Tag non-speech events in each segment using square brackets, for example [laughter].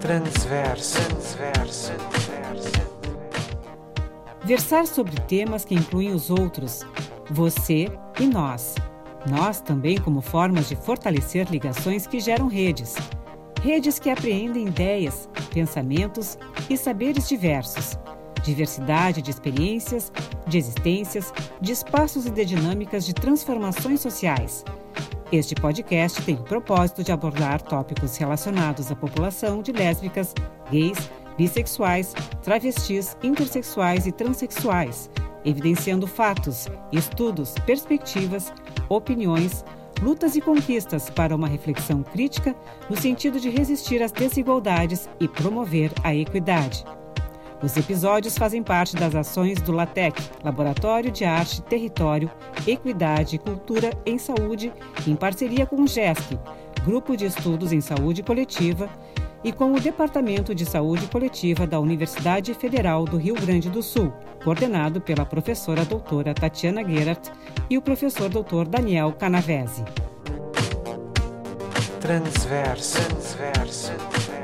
Transverso. Transverso. Versar sobre temas que incluem os outros, você e nós. Nós também como formas de fortalecer ligações que geram redes. Redes que apreendem ideias, pensamentos e saberes diversos. Diversidade de experiências, de existências, de espaços e de dinâmicas de transformações sociais. Este podcast tem o propósito de abordar tópicos relacionados à população de lésbicas, gays, bissexuais, travestis, intersexuais e transexuais, evidenciando fatos, estudos, perspectivas, opiniões, lutas e conquistas para uma reflexão crítica no sentido de resistir às desigualdades e promover a equidade. Os episódios fazem parte das ações do LATEC, Laboratório de Arte, Território, Equidade e Cultura em Saúde, em parceria com o GESC, Grupo de Estudos em Saúde Coletiva, e com o Departamento de Saúde Coletiva da Universidade Federal do Rio Grande do Sul, coordenado pela professora doutora Tatiana Gerhardt e o professor doutor Daniel Canavese. Transverso. Transverso.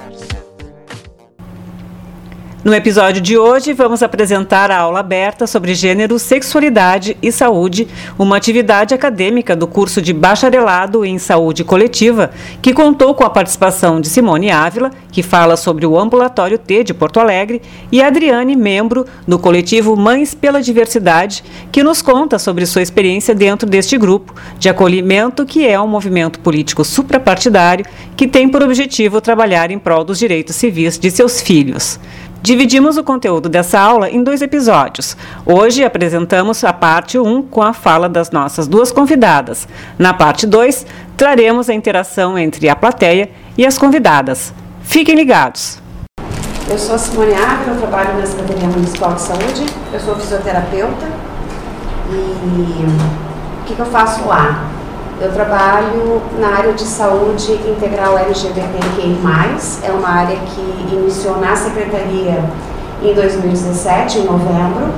No episódio de hoje, vamos apresentar a aula aberta sobre gênero, sexualidade e saúde, uma atividade acadêmica do curso de bacharelado em saúde coletiva, que contou com a participação de Simone Ávila, que fala sobre o Ambulatório T de Porto Alegre, e Adriane, membro do coletivo Mães pela Diversidade, que nos conta sobre sua experiência dentro deste grupo de acolhimento, que é um movimento político suprapartidário que tem por objetivo trabalhar em prol dos direitos civis de seus filhos. Dividimos o conteúdo dessa aula em dois episódios. Hoje apresentamos a parte 1 com a fala das nossas duas convidadas. Na parte 2, traremos a interação entre a plateia e as convidadas. Fiquem ligados! Eu sou Simone Ávila, eu trabalho na Secretaria Municipal de Saúde, eu sou fisioterapeuta e o que, que eu faço lá? Eu trabalho na área de saúde integral LGBTQI+, é uma área que iniciou na Secretaria em 2017, em novembro,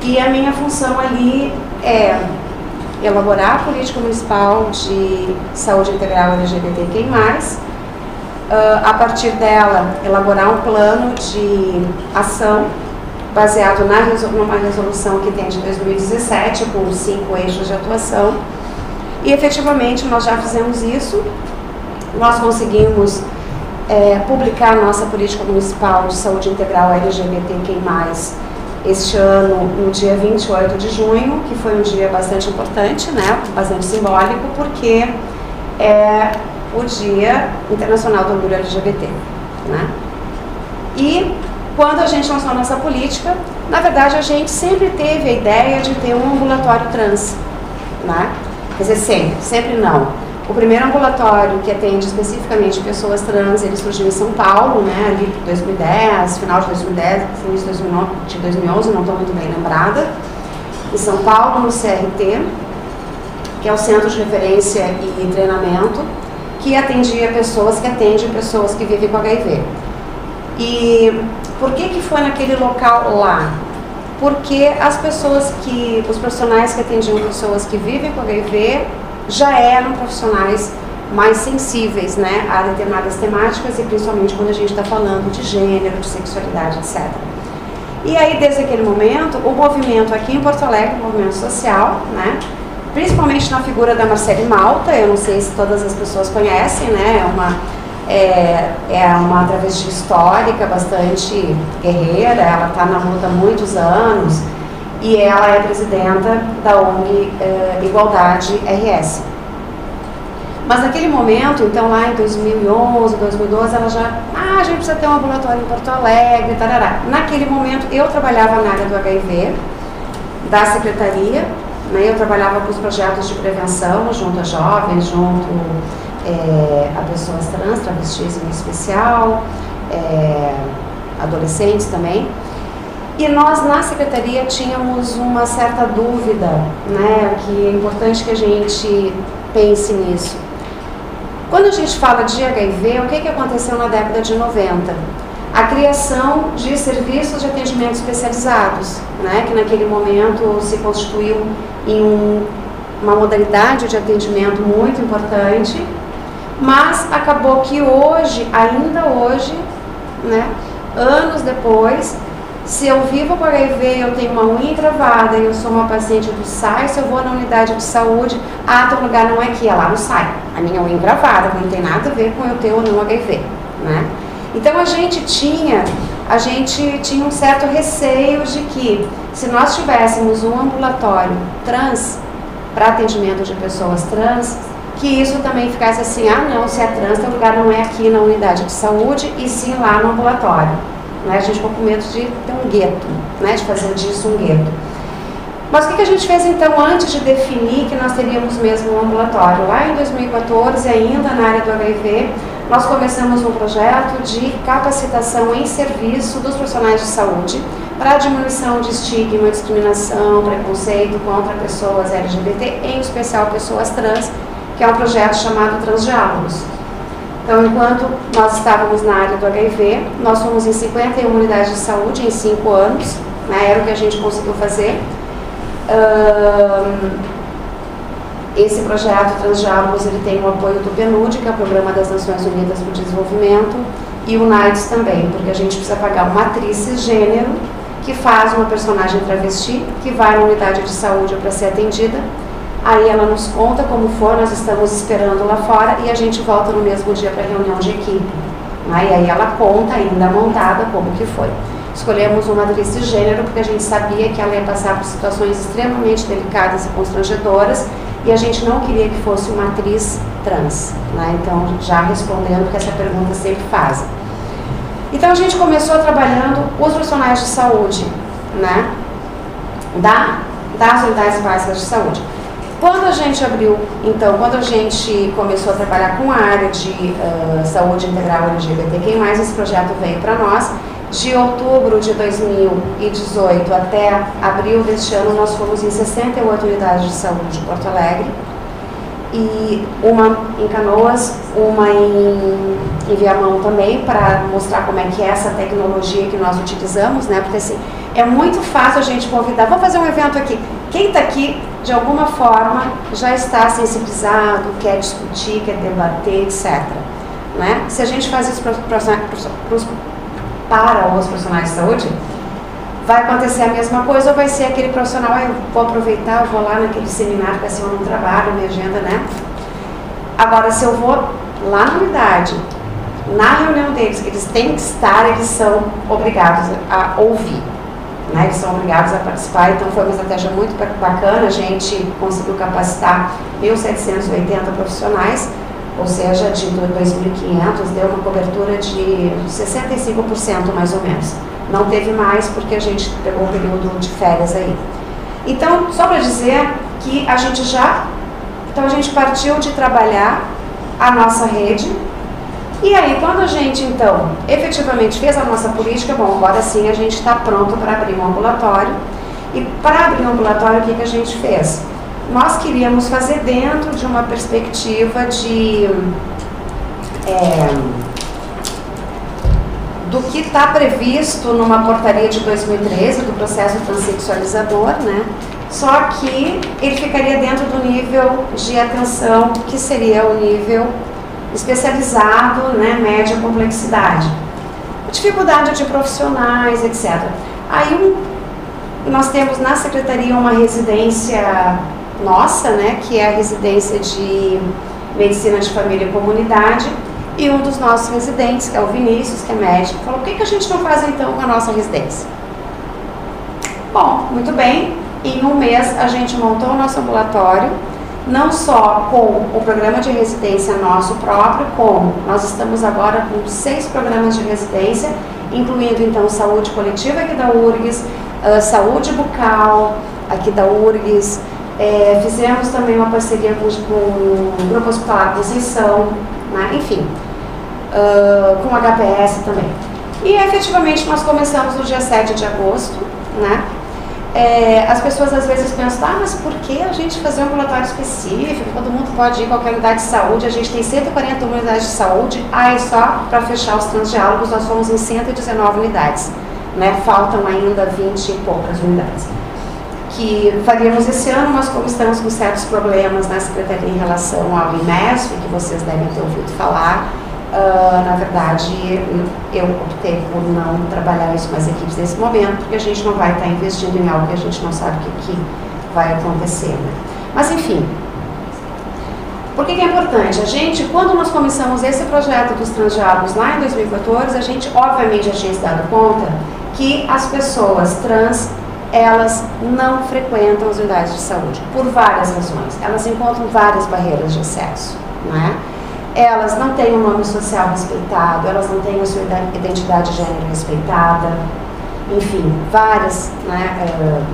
e a minha função ali é elaborar a política municipal de saúde integral LGBTQI+, uh, a partir dela elaborar um plano de ação baseado na, numa resolução que tem de 2017, com cinco eixos de atuação, e efetivamente nós já fizemos isso, nós conseguimos é, publicar a nossa política municipal de saúde integral LGBTQI+, este ano, no dia 28 de junho, que foi um dia bastante importante, né, bastante simbólico, porque é o Dia Internacional do Orgulho LGBT. Né? E quando a gente lançou a nossa política, na verdade a gente sempre teve a ideia de ter um ambulatório trans. Né? Quer dizer, sempre, sempre não. O primeiro ambulatório que atende especificamente pessoas trans, ele surgiu em São Paulo, né, ali em 2010, final de 2010, início de 2011, não estou muito bem lembrada. Em São Paulo, no CRT, que é o Centro de Referência e Treinamento, que atendia pessoas que atendem pessoas que vivem com HIV. E por que que foi naquele local lá? Porque as pessoas que, os profissionais que atendiam pessoas que vivem com HIV já eram profissionais mais sensíveis né, a determinadas temáticas e principalmente quando a gente está falando de gênero, de sexualidade, etc. E aí, desde aquele momento, o movimento aqui em Porto Alegre, o movimento social, né, principalmente na figura da Marcele Malta, eu não sei se todas as pessoas conhecem, né, é uma é, é uma travesti histórica, bastante guerreira, ela está na luta há muitos anos e ela é presidenta da ONG é, Igualdade RS. Mas naquele momento, então lá em 2011, 2012, ela já, ah, a gente precisa ter um ambulatório em Porto Alegre, tarará. Naquele momento eu trabalhava na área do HIV, da secretaria, né, eu trabalhava com os projetos de prevenção junto a jovens, junto é, a pessoas trans, travestis em especial, é, adolescentes também. E nós na secretaria tínhamos uma certa dúvida, né, que é importante que a gente pense nisso. Quando a gente fala de HIV, o que, que aconteceu na década de 90? A criação de serviços de atendimento especializados, né, que naquele momento se constituiu em um, uma modalidade de atendimento muito importante Mas acabou que hoje, ainda hoje, né, anos depois, se eu vivo com HIV, eu tenho uma unha encravada e eu sou uma paciente do SAI, se eu vou na unidade de saúde, ah, teu lugar não é aqui, é lá no SAI. A minha unha encravada, que não tem nada a ver com eu ter ou não HIV, né? Então a gente tinha, a gente tinha um certo receio de que se nós tivéssemos um ambulatório trans para atendimento de pessoas trans, que isso também ficasse assim, ah não, se é trans, teu lugar não é aqui na unidade de saúde e sim lá no ambulatório. Né? A gente ficou com medo de ter um gueto, né? de fazer disso um gueto. Mas o que, que a gente fez então antes de definir que nós teríamos mesmo um ambulatório? Lá em 2014, ainda na área do HIV, nós começamos um projeto de capacitação em serviço dos profissionais de saúde para diminuição de estigma, discriminação, preconceito contra pessoas LGBT, em especial pessoas trans, que é um projeto chamado Transdiálogos. Então, enquanto nós estávamos na área do HIV, nós fomos em 51 unidades de saúde em 5 anos, né, era o que a gente conseguiu fazer. Um, esse projeto Transdiálogos ele tem o apoio do PNUD, que é o Programa das Nações Unidas para o Desenvolvimento, e o NAIDS também, porque a gente precisa pagar uma atriz cisgênero que faz uma personagem travesti, que vai na unidade de saúde para ser atendida, Aí ela nos conta como for, nós estamos esperando lá fora e a gente volta no mesmo dia para a reunião de equipe. Aí, aí ela conta, ainda montada, como que foi. Escolhemos uma atriz de gênero porque a gente sabia que ela ia passar por situações extremamente delicadas e constrangedoras e a gente não queria que fosse uma atriz trans. Né? Então, já respondendo que essa pergunta sempre fazem. Então, a gente começou trabalhando os profissionais de saúde, né? da, das unidades básicas de saúde. Quando a gente abriu, então, quando a gente começou a trabalhar com a área de uh, saúde integral LGBTQ+, esse projeto veio para nós. De outubro de 2018 até abril deste ano, nós fomos em 68 unidades de saúde de Porto Alegre e uma em Canoas, uma em, em Viamão também, para mostrar como é que é essa tecnologia que nós utilizamos, né? Porque assim, é muito fácil a gente convidar, vamos fazer um evento aqui. Quem está aqui, de alguma forma, já está sensibilizado, quer discutir, quer debater, etc. Né? Se a gente faz isso para, para os profissionais de saúde, vai acontecer a mesma coisa ou vai ser aquele profissional, ah, eu vou aproveitar, eu vou lá naquele seminário que assim eu não trabalho, minha agenda, né? Agora, se eu vou lá na unidade, na reunião deles, que eles têm que estar, eles são obrigados a ouvir. Né, eles são obrigados a participar, então foi uma estratégia muito bacana, a gente conseguiu capacitar 1.780 profissionais, ou seja, de 2.500, deu uma cobertura de 65% mais ou menos. Não teve mais porque a gente pegou um período de férias aí. Então, só para dizer que a gente já, então a gente partiu de trabalhar a nossa rede e aí, quando a gente, então, efetivamente fez a nossa política, bom, agora sim a gente está pronto para abrir um ambulatório. E para abrir um ambulatório, o que, que a gente fez? Nós queríamos fazer dentro de uma perspectiva de. É, do que está previsto numa portaria de 2013 do processo transexualizador, né? Só que ele ficaria dentro do nível de atenção que seria o nível especializado, né, média complexidade. Dificuldade de profissionais, etc. Aí um, nós temos na secretaria uma residência nossa, né, que é a residência de medicina de família e comunidade, e um dos nossos residentes, que é o Vinícius, que é médico, falou: por que, que a gente não faz então com a nossa residência? Bom, muito bem. Em um mês a gente montou o nosso ambulatório não só com o programa de residência nosso próprio, como nós estamos agora com seis programas de residência, incluindo então saúde coletiva aqui da URGS, uh, saúde bucal aqui da URGS, é, fizemos também uma parceria com, com o Grupo Hospitalar Conceição, né, enfim, uh, com o HPS também. E efetivamente nós começamos no dia 7 de agosto, né, é, as pessoas às vezes pensam, ah, mas por que a gente fazer um ambulatório específico? Todo mundo pode ir em qualquer unidade de saúde, a gente tem 140 unidades de saúde, aí só para fechar os transdiálogos nós fomos em 119 unidades, né? faltam ainda 20 e poucas unidades. Que faríamos esse ano, mas como estamos com certos problemas na Secretaria em relação ao IMESF, que vocês devem ter ouvido falar, uh, na verdade eu optei por não trabalhar isso com as equipes nesse momento, porque a gente não vai estar investindo em algo que a gente não sabe o que, que vai acontecer. Né? Mas enfim, por que, que, é importante? A gente, quando nós começamos esse projeto dos transdiálogos lá em 2014, a gente obviamente já tinha se dado conta que as pessoas trans elas não frequentam as unidades de saúde por várias razões. Elas encontram várias barreiras de acesso, né? Elas não têm o um nome social respeitado, elas não têm a sua identidade de gênero respeitada, enfim, várias, né? Uh,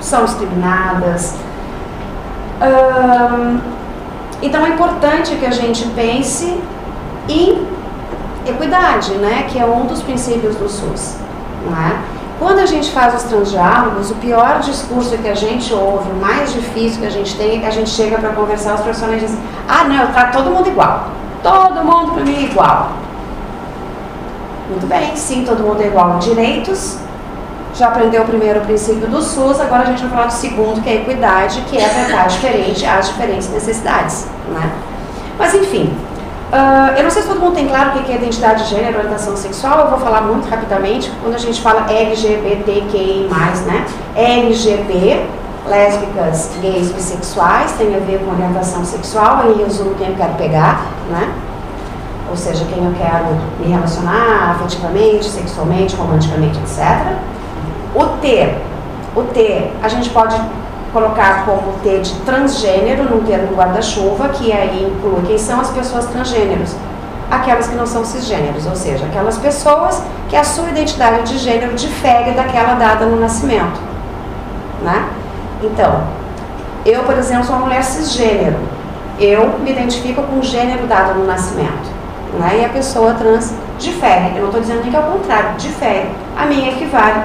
são discriminadas. Então é importante que a gente pense em equidade, né? Que é um dos princípios do SUS, não é? Quando a gente faz os transdiálogos, o pior discurso que a gente ouve, o mais difícil que a gente tem, é que a gente chega para conversar, os profissionais dizem, ah não, eu trato todo mundo igual. Todo mundo para mim é igual. Muito bem, sim, todo mundo é igual. Direitos, já aprendeu o primeiro princípio do SUS, agora a gente vai falar do segundo, que é a equidade, que é tratar diferente as diferentes necessidades. Né? Mas enfim, Uh, eu não sei se todo mundo tem claro o que é identidade de gênero, orientação sexual, eu vou falar muito rapidamente. Quando a gente fala LGBTQI, né? LGB, lésbicas, gays, bissexuais, tem a ver com orientação sexual, em resumo, quem eu quero pegar, né? Ou seja, quem eu quero me relacionar afetivamente, sexualmente, romanticamente, etc. O T, o T, a gente pode colocar como T de transgênero num termo guarda-chuva, que aí inclui quem são as pessoas transgêneros, aquelas que não são cisgêneros, ou seja, aquelas pessoas que a sua identidade de gênero difere daquela dada no nascimento, né? Então, eu, por exemplo, sou uma mulher cisgênero, eu me identifico com o gênero dado no nascimento, né? E a pessoa trans difere, eu não estou dizendo nem que é o contrário, difere, a minha equivale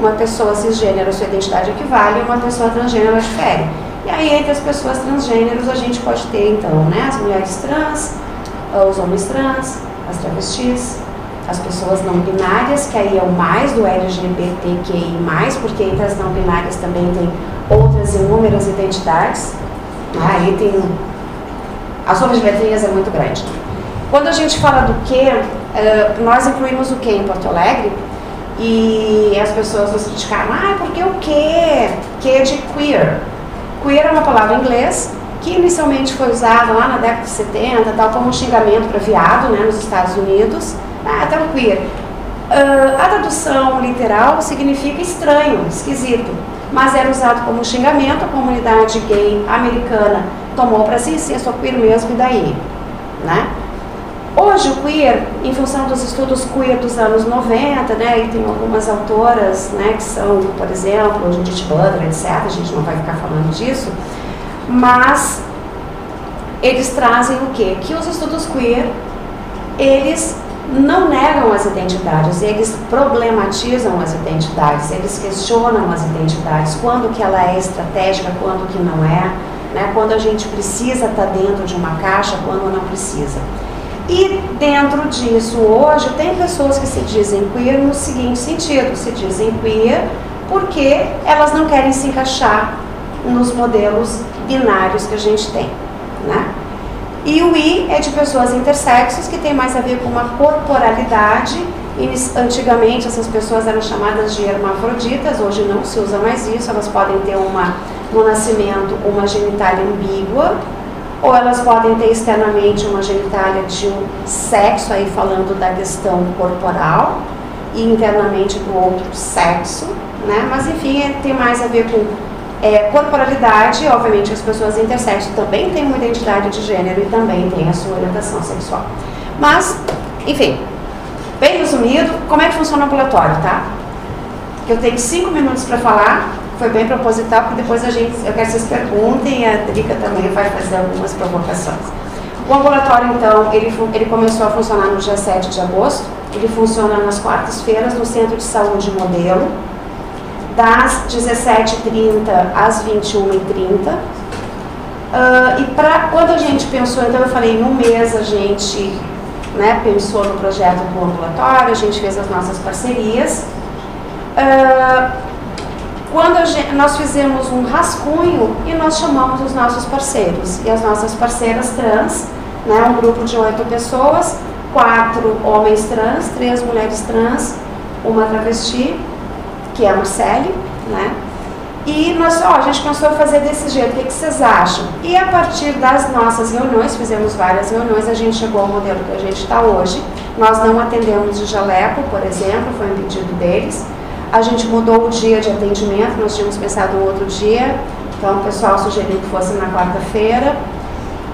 uma pessoa cisgênero, sua identidade equivale, e uma pessoa transgênero difere. E aí, entre as pessoas transgêneros, a gente pode ter, então, né, as mulheres trans, os homens trans, as travestis, as pessoas não binárias, que aí é o mais do LGBTQI+, porque entre as não binárias também tem outras inúmeras identidades. Né? Aí tem... A soma de letrinhas é muito grande. Quando a gente fala do que, eh, nós incluímos o que em Porto Alegre, e as pessoas nos criticaram, ah, porque o que? Que é de queer. Queer é uma palavra em inglês que inicialmente foi usada lá na década de 70, tal, como um xingamento para viado, né, nos Estados Unidos. Ah, então queer. Uh, a tradução literal significa estranho, esquisito, mas era usado como um xingamento, a comunidade gay americana tomou para si, sim, eu sou queer mesmo, e daí? Né? Hoje o queer, em função dos estudos queer dos anos 90, né, e tem algumas autoras, né, que são, por exemplo, Judith Butler, etc., a gente não vai ficar falando disso, mas eles trazem o quê? Que os estudos queer, eles não negam as identidades, eles problematizam as identidades, eles questionam as identidades, quando que ela é estratégica, quando que não é, né, quando a gente precisa estar dentro de uma caixa, quando não precisa. E dentro disso, hoje, tem pessoas que se dizem queer no seguinte sentido: se dizem queer porque elas não querem se encaixar nos modelos binários que a gente tem. Né? E o I é de pessoas intersexos, que tem mais a ver com uma corporalidade. Antigamente essas pessoas eram chamadas de hermafroditas, hoje não se usa mais isso, elas podem ter uma, no nascimento uma genitália ambígua, ou elas podem ter externamente uma genitália de um sexo, aí falando da questão corporal, e internamente do outro sexo, né? Mas enfim, é, tem mais a ver com é, corporalidade, obviamente as pessoas intersexo também têm uma identidade de gênero e também têm a sua orientação sexual. Mas, enfim, bem resumido, como é que funciona o ambulatório, tá? Eu tenho cinco minutos para falar, foi bem proposital, porque depois a gente, eu quero que vocês perguntem, a Drica também vai fazer algumas provocações. O ambulatório, então, ele, ele começou a funcionar no dia 7 de agosto, ele funciona nas quartas-feiras no Centro de Saúde Modelo, das 17h30 às 21h30. Uh, e para quando a gente pensou, então eu falei, em um mês a gente né, pensou no projeto do ambulatório, a gente fez as nossas parcerias. Uh, quando gente, nós fizemos um rascunho e nós chamamos os nossos parceiros e as nossas parceiras trans, né, um grupo de oito pessoas, quatro homens trans, três mulheres trans, uma travesti, que é a Marcele, né? E nós, ó, a gente pensou fazer desse jeito, o que vocês acham? E a partir das nossas reuniões, fizemos várias reuniões, a gente chegou ao modelo que a gente está hoje. Nós não atendemos de jaleco, por exemplo, foi um pedido deles. A gente mudou o dia de atendimento, nós tínhamos pensado um outro dia, então o pessoal sugeriu que fosse na quarta-feira.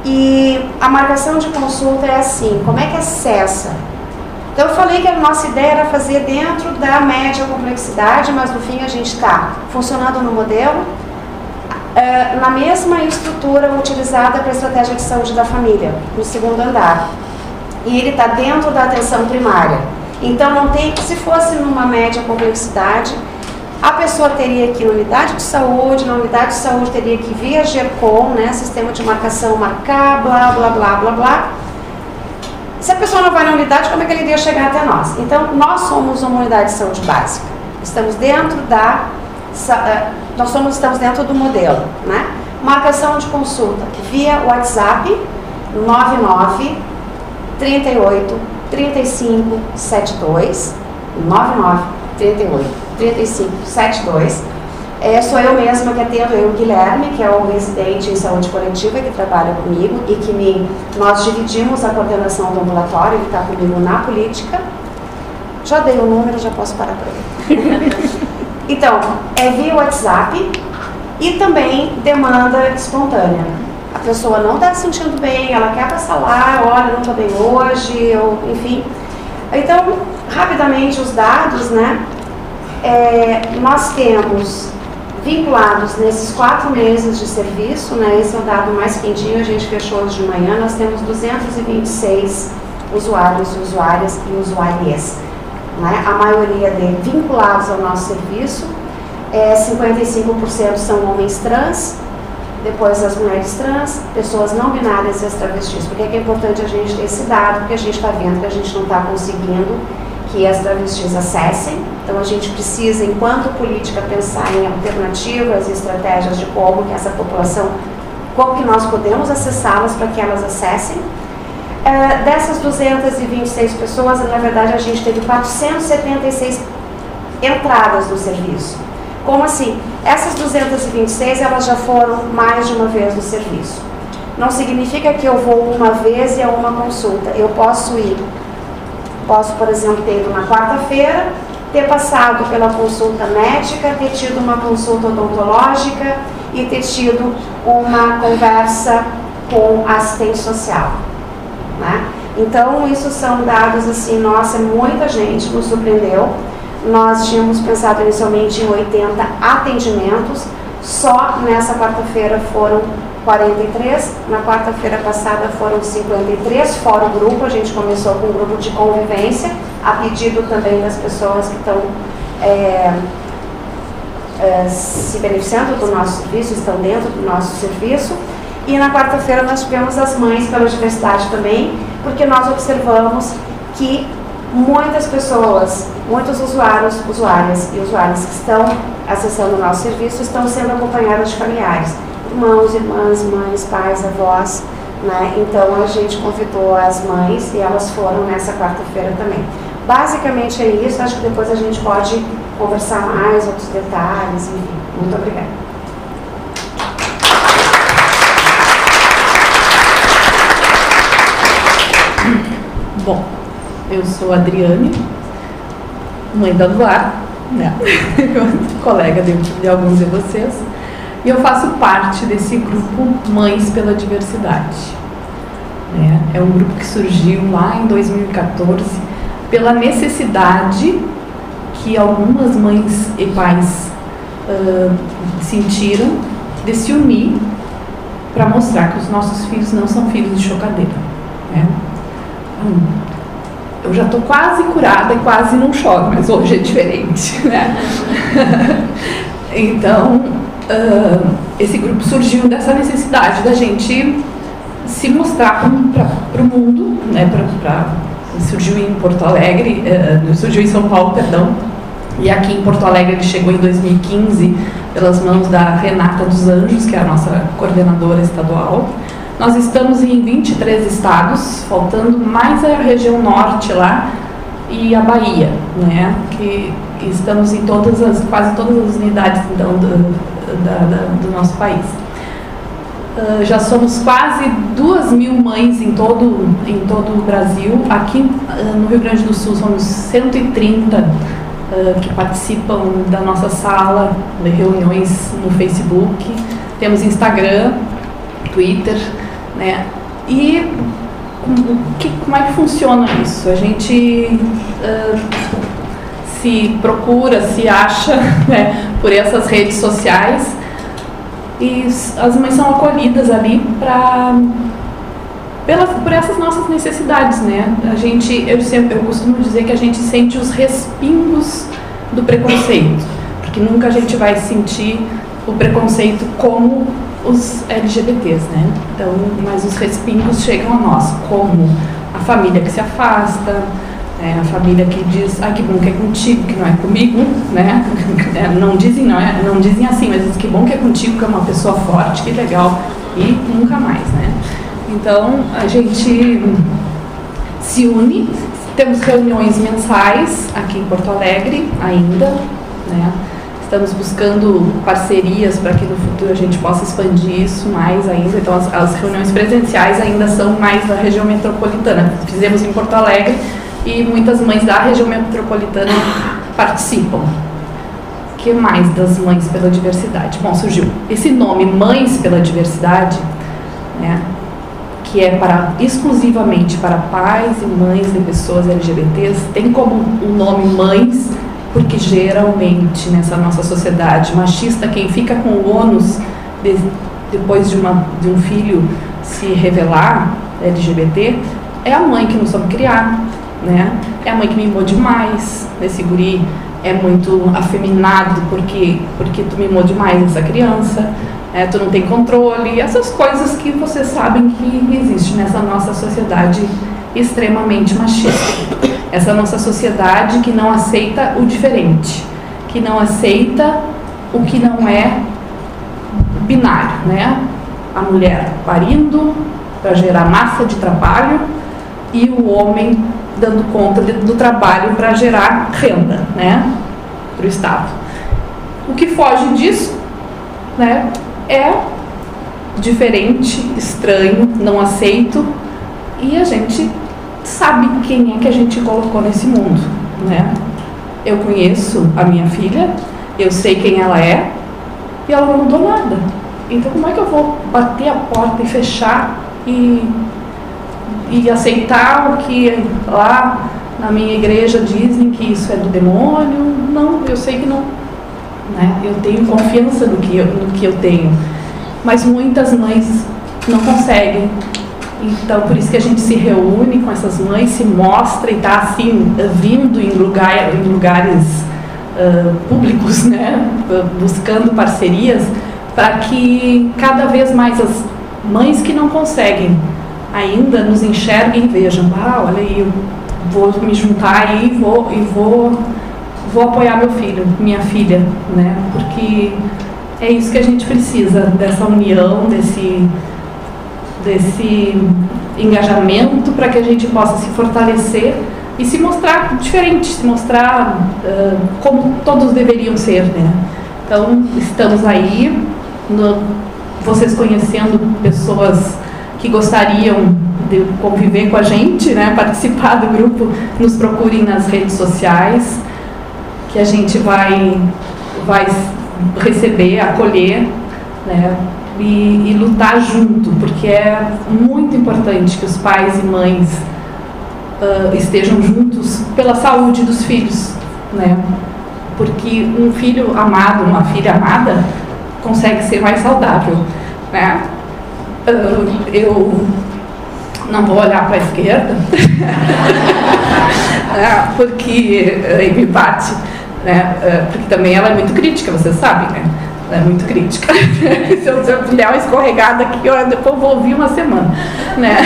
E a marcação de consulta é assim, como é que acessa? Então eu falei que a nossa ideia era fazer dentro da média complexidade, mas no fim a gente está funcionando no modelo, uh, na mesma estrutura utilizada para a estratégia de saúde da família, no segundo andar. E ele está dentro da atenção primária. Então não tem, se fosse numa média complexidade, a pessoa teria que ir na unidade de saúde, na unidade de saúde teria que via GERCOM, né, sistema de marcação, marcar, blá, blá, blá, blá, blá, se a pessoa não vai na unidade, como é que ele iria chegar até nós? Então, nós somos uma unidade de saúde básica. Estamos dentro da. Eh, nós somos, estamos dentro do modelo. Né? Marcação de consulta via WhatsApp 99 38 35 72 99 38 35 72 é, sou eu mesma que atendo, eu, Guilherme, que é o residente em saúde coletiva que trabalha comigo e que me, nós dividimos a coordenação do ambulatório, ele está comigo na política. Já dei o número, já posso parar por aí. [laughs] então, é via WhatsApp e também demanda espontânea. A pessoa não está se sentindo bem, ela quer passar lá, olha, não estou bem hoje, ou, enfim. Então, rapidamente os dados, né? É, nós temos vinculados nesses quatro meses de serviço, né, esse é o dado mais quentinho, a gente fechou hoje de manhã, nós temos 226 usuários, usuárias e usuárias. Né, a maioria deles vinculados ao nosso serviço, é, 55% são homens trans, depois as mulheres trans, pessoas não binárias e as travestis. Por que é importante a gente ter esse dado? Porque a gente está vendo que a gente não está conseguindo que as travestis acessem. Então a gente precisa, enquanto política, pensar em alternativas e estratégias de como que essa população, como que nós podemos acessá-las para que elas acessem. É, dessas 226 pessoas, na verdade, a gente teve 476 entradas no serviço. Como assim? Essas 226, elas já foram mais de uma vez no serviço. Não significa que eu vou uma vez e a uma consulta. Eu posso ir Posso, por exemplo, ter ido na quarta-feira, ter passado pela consulta médica, ter tido uma consulta odontológica e ter tido uma conversa com assistente social. Né? Então, isso são dados assim, nossa, muita gente nos surpreendeu. Nós tínhamos pensado inicialmente em 80 atendimentos, só nessa quarta-feira foram 43, na quarta-feira passada foram 53, fora o grupo, a gente começou com um grupo de convivência, a pedido também das pessoas que estão é, é, se beneficiando do nosso serviço, estão dentro do nosso serviço. E na quarta-feira nós tivemos as mães pela diversidade também, porque nós observamos que muitas pessoas, muitos usuários, usuárias e usuários que estão acessando o nosso serviço estão sendo acompanhadas de familiares irmãos, irmãs, mães, pais, avós, né? Então a gente convidou as mães e elas foram nessa quarta-feira também. Basicamente é isso, acho que depois a gente pode conversar mais, outros detalhes, enfim. Muito obrigada. Bom, eu sou Adriane, mãe da Luar, né? [laughs] colega de, de alguns de vocês. E eu faço parte desse grupo Mães pela Diversidade. É, é um grupo que surgiu lá em 2014 pela necessidade que algumas mães e pais uh, sentiram de se unir para mostrar que os nossos filhos não são filhos de chocadeira. Né? Hum, eu já estou quase curada e quase não choro, mas hoje é diferente. [laughs] Né? então, uh, esse grupo surgiu dessa necessidade da gente se mostrar para o mundo, né, pra, pra, surgiu em Porto Alegre, uh, surgiu em São Paulo, perdão, E aqui em Porto Alegre ele chegou em 2015 pelas mãos da Renata dos Anjos, que é a nossa coordenadora estadual. Nós estamos em 23 estados, faltando mais a região norte lá e a Bahia, né? Que estamos em todas as, quase todas as unidades então, do, da, da, do nosso país. Uh, já somos quase duas mil mães em todo, em todo o Brasil. Aqui uh, no Rio Grande do Sul somos 130 uh, que participam da nossa sala de reuniões no Facebook. Temos Instagram, Twitter, né? E que, como é que funciona isso? A gente uh, se procura, se acha [laughs] né, por essas redes sociais e as mães são acolhidas ali para pelas, por essas nossas necessidades, né? A gente, eu sempre, eu costumo dizer que a gente sente os respingos do preconceito, porque nunca a gente vai sentir o preconceito como os LGBTs, né? Então, mas os respingos chegam a nós, como a família que se afasta, né? a família que diz, ah, que bom que é contigo, que não é comigo, né? [laughs] Não dizem, não, é, não dizem assim, mas diz que bom que é contigo, que é uma pessoa forte, que legal, e nunca mais, né? Então, a gente se une, temos reuniões mensais aqui em Porto Alegre ainda, né? Estamos buscando parcerias para que no futuro a gente possa expandir isso mais ainda. Então, as, as, reuniões presenciais ainda são mais da região metropolitana. Fizemos em Porto Alegre e muitas mães da região metropolitana participam. Que mais das Mães pela Diversidade? Bom, surgiu esse nome Mães pela Diversidade, né, que é para exclusivamente para pais e mães de pessoas LGBTs, tem como o nome Mães porque geralmente nessa nossa sociedade machista, quem fica com o ônus de, depois de, uma, de um filho se revelar LGBT é a mãe que não soube criar, né? É a mãe que mimou demais, esse guri é muito afeminado porque porque tu mimou demais essa criança, é, tu não tem controle, essas coisas que vocês sabem que existe nessa nossa sociedade extremamente machista essa nossa sociedade que não aceita o diferente, que não aceita o que não é binário, né? A mulher parindo para gerar massa de trabalho e o homem dando conta de, do trabalho para gerar renda, né? Para o Estado. O que foge disso, né? É diferente, estranho, não aceito e a gente sabe quem é que a gente colocou nesse mundo, né? Eu conheço a minha filha, eu sei quem ela é e ela não mudou nada. Então como é que eu vou bater a porta e fechar e, e aceitar o que lá na minha igreja dizem que isso é do demônio? Não, eu sei que não. Né? Eu tenho confiança no que eu, no que eu tenho. Mas muitas mães não conseguem então, por isso que a gente se reúne com essas mães, se mostra e está assim, vindo em, lugar, em lugares uh, públicos, né? buscando parcerias, para que cada vez mais as mães que não conseguem ainda nos enxerguem e vejam: ah, olha aí, eu vou me juntar aí e vou, e vou, vou apoiar meu filho, minha filha, né? porque é isso que a gente precisa, dessa união, desse desse engajamento para que a gente possa se fortalecer e se mostrar diferente, se mostrar uh, como todos deveriam ser, né? Então, estamos aí, no, vocês conhecendo pessoas que gostariam de conviver com a gente, né? [laughs] Participar do grupo, nos procurem nas redes sociais, que a gente vai, vai receber, acolher, né? E, e, lutar junto, porque é muito importante que os pais e mães uh, estejam juntos pela saúde dos filhos, né? Porque um filho amado, uma filha amada, consegue ser mais saudável, né? Uh, eu não vou olhar para a esquerda, [laughs] é, porque uh, me bate, né? Porque também ela é muito crítica, você sabe, né? É muito crítica. [laughs] Se eu, se der uma escorregada aqui, eu depois vou ouvir uma semana. Né?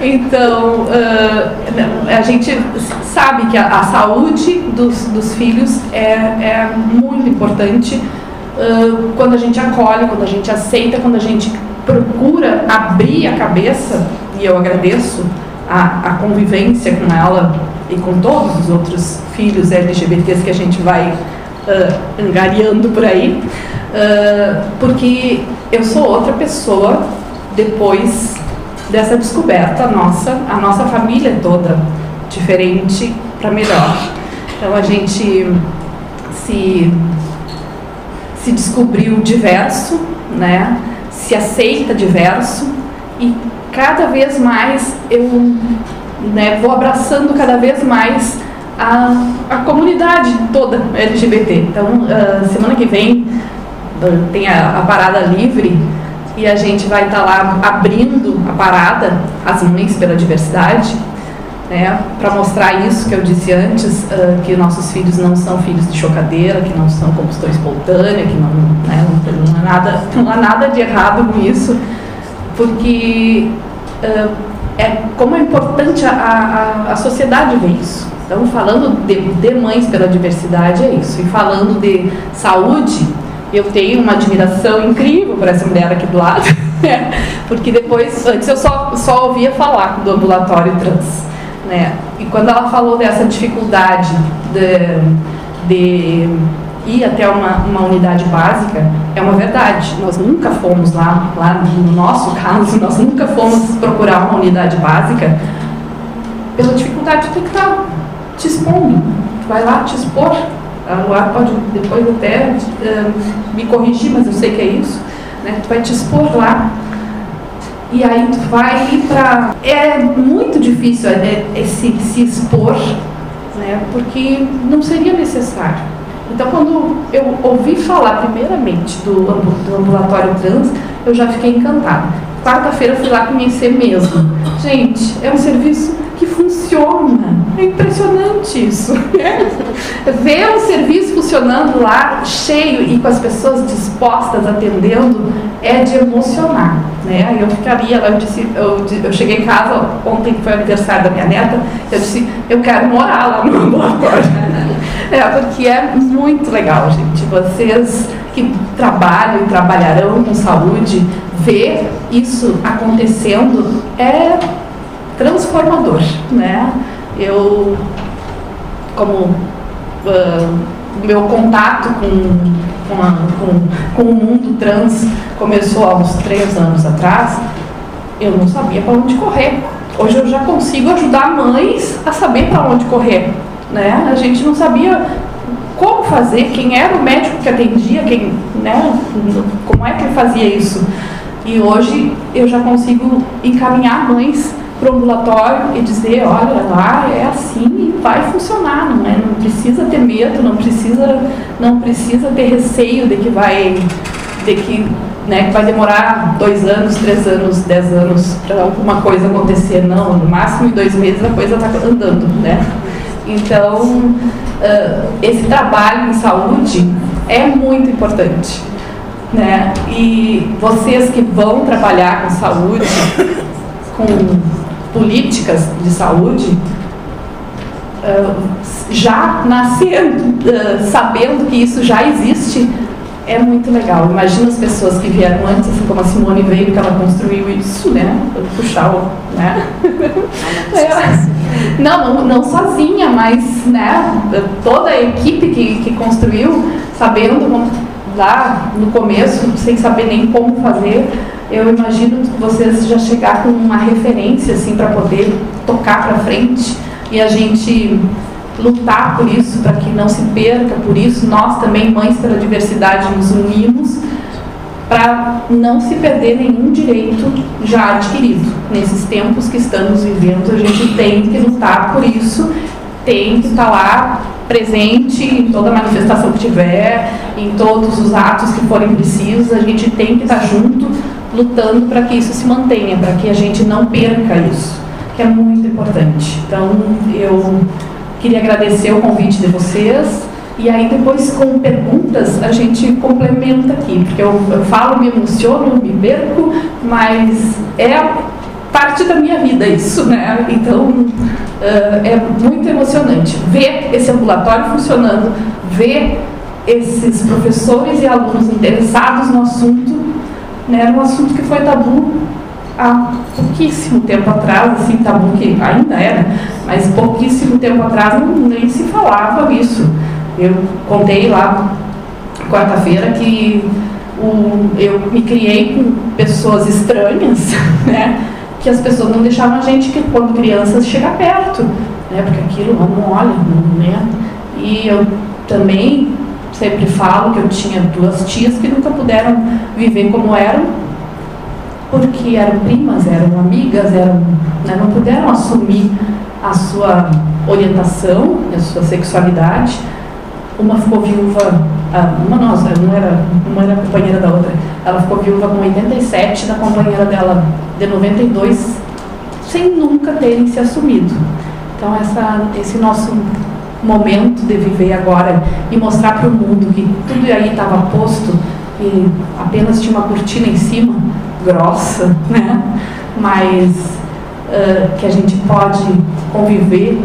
Então, uh, a gente sabe que a, a saúde dos, dos filhos é, é muito importante uh, quando a gente acolhe, quando a gente aceita, quando a gente procura abrir a cabeça, e eu agradeço a, a convivência com ela e com todos os outros filhos LGBTs que a gente vai uh, angariando por aí, uh, porque eu sou outra pessoa depois dessa descoberta nossa, a nossa família é toda diferente para melhor. Então a gente se, se descobriu diverso, né? se aceita diverso e cada vez mais eu né, vou abraçando cada vez mais a, a comunidade toda LGBT. Então, uh, semana que vem tem a, a, parada livre e a gente vai estar tá lá abrindo a parada, as mães pela diversidade, né, para mostrar isso que eu disse antes, uh, que nossos filhos não são filhos de chocadeira, que não são combustão espontânea, que não, né, não, não, há nada, [laughs] não há nada de errado com isso, porque uh, é como é importante a, a, a sociedade ver isso. Então, falando de, de mães pela diversidade, é isso. E falando de saúde, eu tenho uma admiração incrível por essa mulher aqui do lado, [laughs] né? porque depois, antes eu só, só ouvia falar do ambulatório trans. Né? E quando ela falou dessa dificuldade de, de ir até uma, uma unidade básica, é uma verdade. Nós nunca fomos lá, lá no nosso caso, nós nunca fomos procurar uma unidade básica pela dificuldade de ter que estar te expondo. Tu vai lá te expor. A Luar pode depois até uh, me corrigir, mas eu sei que é isso. Né? Tu vai te expor lá. E aí tu vai ir para. É muito difícil é, é, se, se expor, né? porque não seria necessário. Então, quando eu ouvi falar primeiramente do, do ambulatório trans, eu já fiquei encantada. Quarta-feira fui lá conhecer mesmo. Gente, é um serviço que funciona. É impressionante isso. [laughs] Ver o serviço funcionando lá, cheio e com as pessoas dispostas, atendendo, é de emocionar. Né? Eu ficaria eu disse, eu, eu cheguei em casa ontem, que foi o aniversário da minha neta, eu disse, eu quero morar lá no ambulatório. [laughs] É, porque é muito legal, gente. Vocês que trabalham e trabalharão com saúde, ver isso acontecendo é transformador, né? Eu, como uh, meu contato com, com, a, com, com o mundo trans começou há uns três anos atrás, eu não sabia para onde correr. Hoje eu já consigo ajudar mães a saber para onde correr. Né? A gente não sabia como fazer, quem era o médico que atendia, quem, né? como é que fazia isso. E hoje eu já consigo encaminhar mães para o ambulatório e dizer, olha lá, é assim e vai funcionar, não é? Não precisa ter medo, não precisa, não precisa ter receio de que vai, de que, né, que vai demorar dois anos, três anos, dez anos para alguma coisa acontecer. Não, no máximo em dois meses a coisa está andando, né? Então, uh, esse trabalho em saúde é muito importante. Né? E vocês que vão trabalhar com saúde, com políticas de saúde, uh, já nascendo, uh, sabendo que isso já existe, é muito legal. Imagina as pessoas que vieram antes, assim como a Simone veio, que ela construiu isso, né? Puxar o. Né? [laughs] É. Não, não, não sozinha, mas né, toda a equipe que, que construiu, sabendo lá no começo, sem saber nem como fazer, eu imagino que vocês já chegar com uma referência assim para poder tocar para frente e a gente lutar por isso, para que não se perca por isso. Nós também, Mães pela Diversidade, nos unimos para não se perder nenhum direito já adquirido. Nesses tempos que estamos vivendo, a gente tem que lutar por isso, tem que estar lá presente em toda manifestação que tiver, em todos os atos que forem precisos, a gente tem que estar junto lutando para que isso se mantenha, para que a gente não perca isso, que é muito importante. Então, eu queria agradecer o convite de vocês. E aí depois com perguntas a gente complementa aqui, porque eu, eu falo, me emociono, me perco, mas é parte da minha vida isso, né? Então uh, é muito emocionante ver esse ambulatório funcionando, ver esses professores e alunos interessados no assunto, né? Era um assunto que foi tabu há pouquíssimo tempo atrás, assim, tabu que ainda era, mas pouquíssimo tempo atrás nem se falava isso. Eu contei lá quarta-feira que o, eu me criei com pessoas estranhas, [laughs] né? Que as pessoas não deixavam a gente, que quando crianças, chegar perto, né? Porque aquilo não olha, né? E eu também sempre falo que eu tinha duas tias que nunca puderam viver como eram, porque eram primas, eram amigas, eram, né? não puderam assumir a sua orientação, a sua sexualidade uma ficou viúva, ah, uma nossa, uma era, uma era companheira da outra, ela ficou viúva com 87 da companheira dela de 92, sem nunca terem se assumido. Então essa, esse nosso momento de viver agora e mostrar para o mundo que tudo aí estava posto e apenas tinha uma cortina em cima, grossa, [laughs] né? mas uh, que a gente pode conviver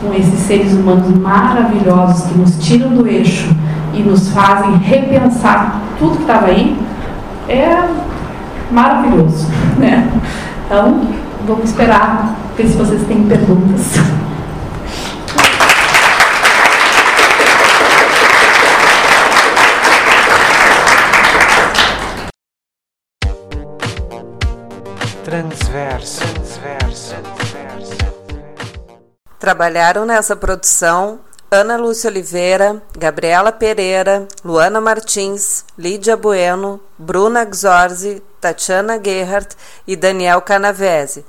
com esses seres humanos maravilhosos que nos tiram do eixo e nos fazem repensar tudo que estava aí, é maravilhoso. [laughs] Né? Então, vamos esperar, ver se vocês têm perguntas. Transverso. Transverso. Trabalharam nessa produção Ana Lúcia Oliveira, Gabriela Pereira, Luana Martins, Lídia Bueno, Bruna Gzorzi, Tatiana Gerhardt e Daniel Canavese.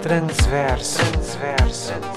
Transverso. Transverso.